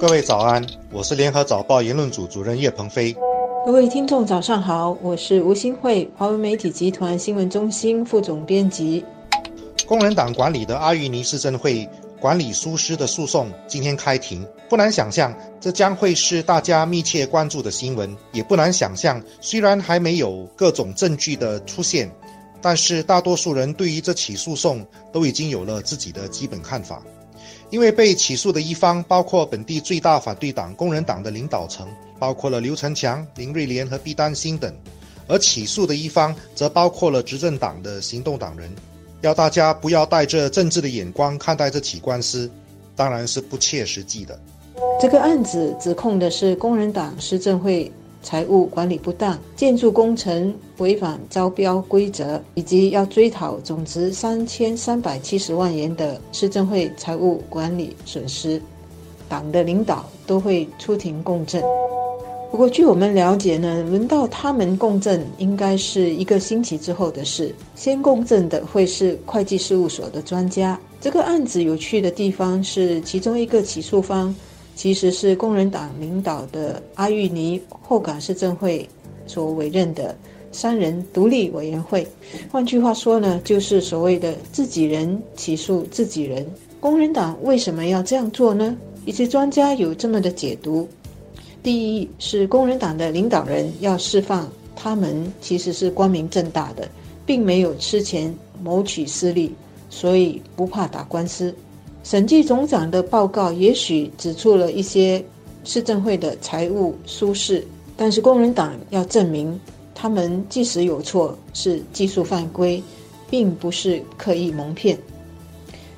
各位早安，我是联合早报言论组主任叶鹏飞。各位听众早上好，我是吴新慧，华为媒体集团新闻中心副总编辑。工人党管理的阿育尼市政会管理疏失的诉讼今天开庭，不难想象，这将会是大家密切关注的新闻。也不难想象，虽然还没有各种证据的出现，但是大多数人对于这起诉讼都已经有了自己的基本看法。因为被起诉的一方包括本地最大反对党工人党的领导层，包括了刘成强、林瑞莲和毕丹心等，而起诉的一方则包括了执政党的行动党人。要大家不要带着政治的眼光看待这起官司，当然是不切实际的。这个案子指控的是工人党施政会。财务管理不当、建筑工程违反招标规则，以及要追讨总值三千三百七十万元的市政会财务管理损失，党的领导都会出庭共证。不过，据我们了解呢，轮到他们共证应该是一个星期之后的事。先共证的会是会计事务所的专家。这个案子有趣的地方是，其中一个起诉方。其实是工人党领导的阿育尼后港市政会所委任的三人独立委员会。换句话说呢，就是所谓的自己人起诉自己人。工人党为什么要这样做呢？一些专家有这么的解读：第一是工人党的领导人要释放他们其实是光明正大的，并没有吃钱谋取私利，所以不怕打官司。审计总长的报告也许指出了一些市政会的财务疏失，但是工人党要证明他们即使有错是技术犯规，并不是刻意蒙骗。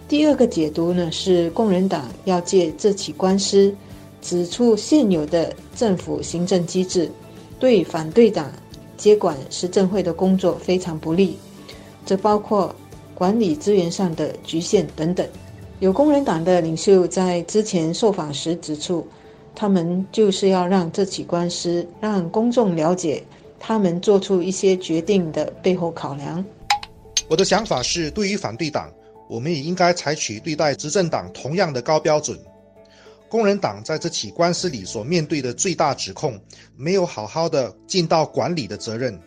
第二个解读呢是工人党要借这起官司指出现有的政府行政机制对反对党接管市政会的工作非常不利，这包括管理资源上的局限等等。有工人党的领袖在之前受访时指出，他们就是要让这起官司让公众了解他们做出一些决定的背后考量。我的想法是，对于反对党，我们也应该采取对待执政党同样的高标准。工人党在这起官司里所面对的最大指控，没有好好的尽到管理的责任。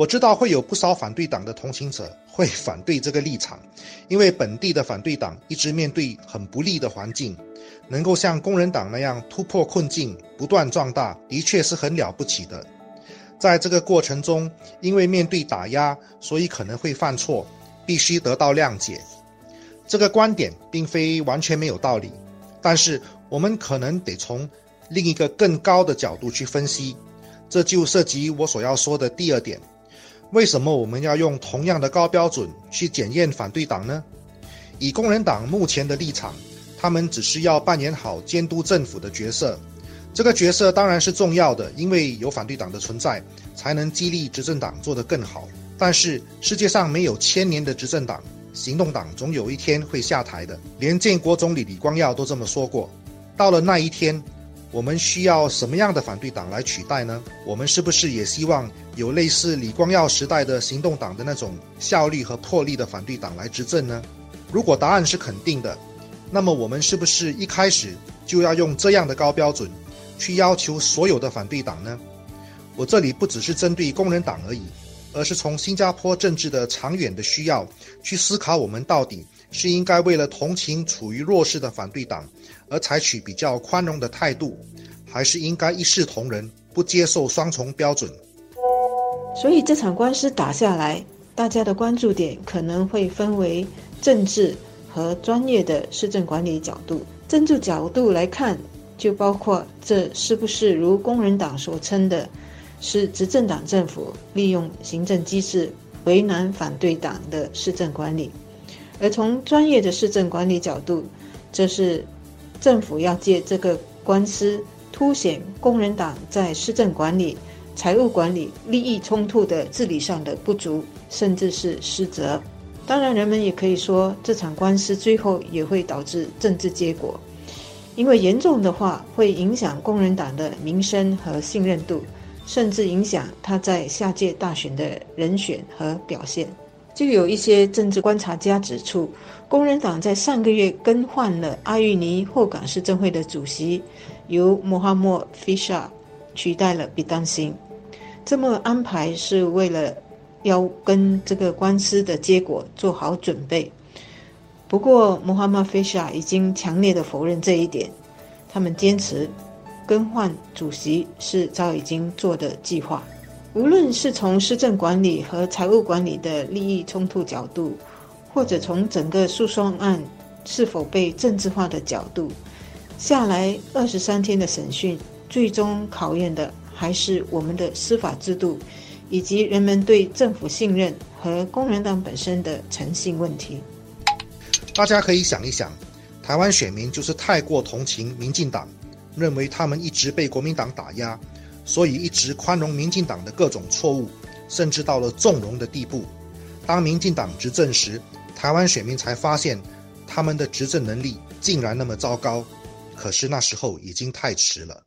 我知道会有不少反对党的同情者会反对这个立场，因为本地的反对党一直面对很不利的环境，能够像工人党那样突破困境、不断壮大，的确是很了不起的。在这个过程中，因为面对打压，所以可能会犯错，必须得到谅解。这个观点并非完全没有道理，但是我们可能得从另一个更高的角度去分析，这就涉及我所要说的第二点。为什么我们要用同样的高标准去检验反对党呢？以工人党目前的立场，他们只是要扮演好监督政府的角色。这个角色当然是重要的，因为有反对党的存在，才能激励执政党做得更好。但是世界上没有千年的执政党，行动党总有一天会下台的。连建国总理李光耀都这么说过。到了那一天。我们需要什么样的反对党来取代呢？我们是不是也希望有类似李光耀时代的行动党的那种效率和魄力的反对党来执政呢？如果答案是肯定的，那么我们是不是一开始就要用这样的高标准去要求所有的反对党呢？我这里不只是针对工人党而已，而是从新加坡政治的长远的需要去思考，我们到底是应该为了同情处于弱势的反对党。而采取比较宽容的态度，还是应该一视同仁，不接受双重标准。所以这场官司打下来，大家的关注点可能会分为政治和专业的市政管理角度。政治角度来看，就包括这是不是如工人党所称的，是执政党政府利用行政机制为难反对党的市政管理；而从专业的市政管理角度，这是。政府要借这个官司凸显工人党在市政管理、财务管理、利益冲突的治理上的不足，甚至是失责。当然，人们也可以说，这场官司最后也会导致政治结果，因为严重的话会影响工人党的名声和信任度，甚至影响他在下届大选的人选和表现。就有一些政治观察家指出，工人党在上个月更换了阿育尼后港市政会的主席，由穆罕默菲沙取代了比当辛。这么安排是为了要跟这个官司的结果做好准备。不过，穆罕默菲沙已经强烈的否认这一点。他们坚持更换主席是早已经做的计划。无论是从施政管理和财务管理的利益冲突角度，或者从整个诉讼案是否被政治化的角度，下来二十三天的审讯，最终考验的还是我们的司法制度，以及人们对政府信任和工人党本身的诚信问题。大家可以想一想，台湾选民就是太过同情民进党，认为他们一直被国民党打压。所以一直宽容民进党的各种错误，甚至到了纵容的地步。当民进党执政时，台湾选民才发现他们的执政能力竟然那么糟糕。可是那时候已经太迟了。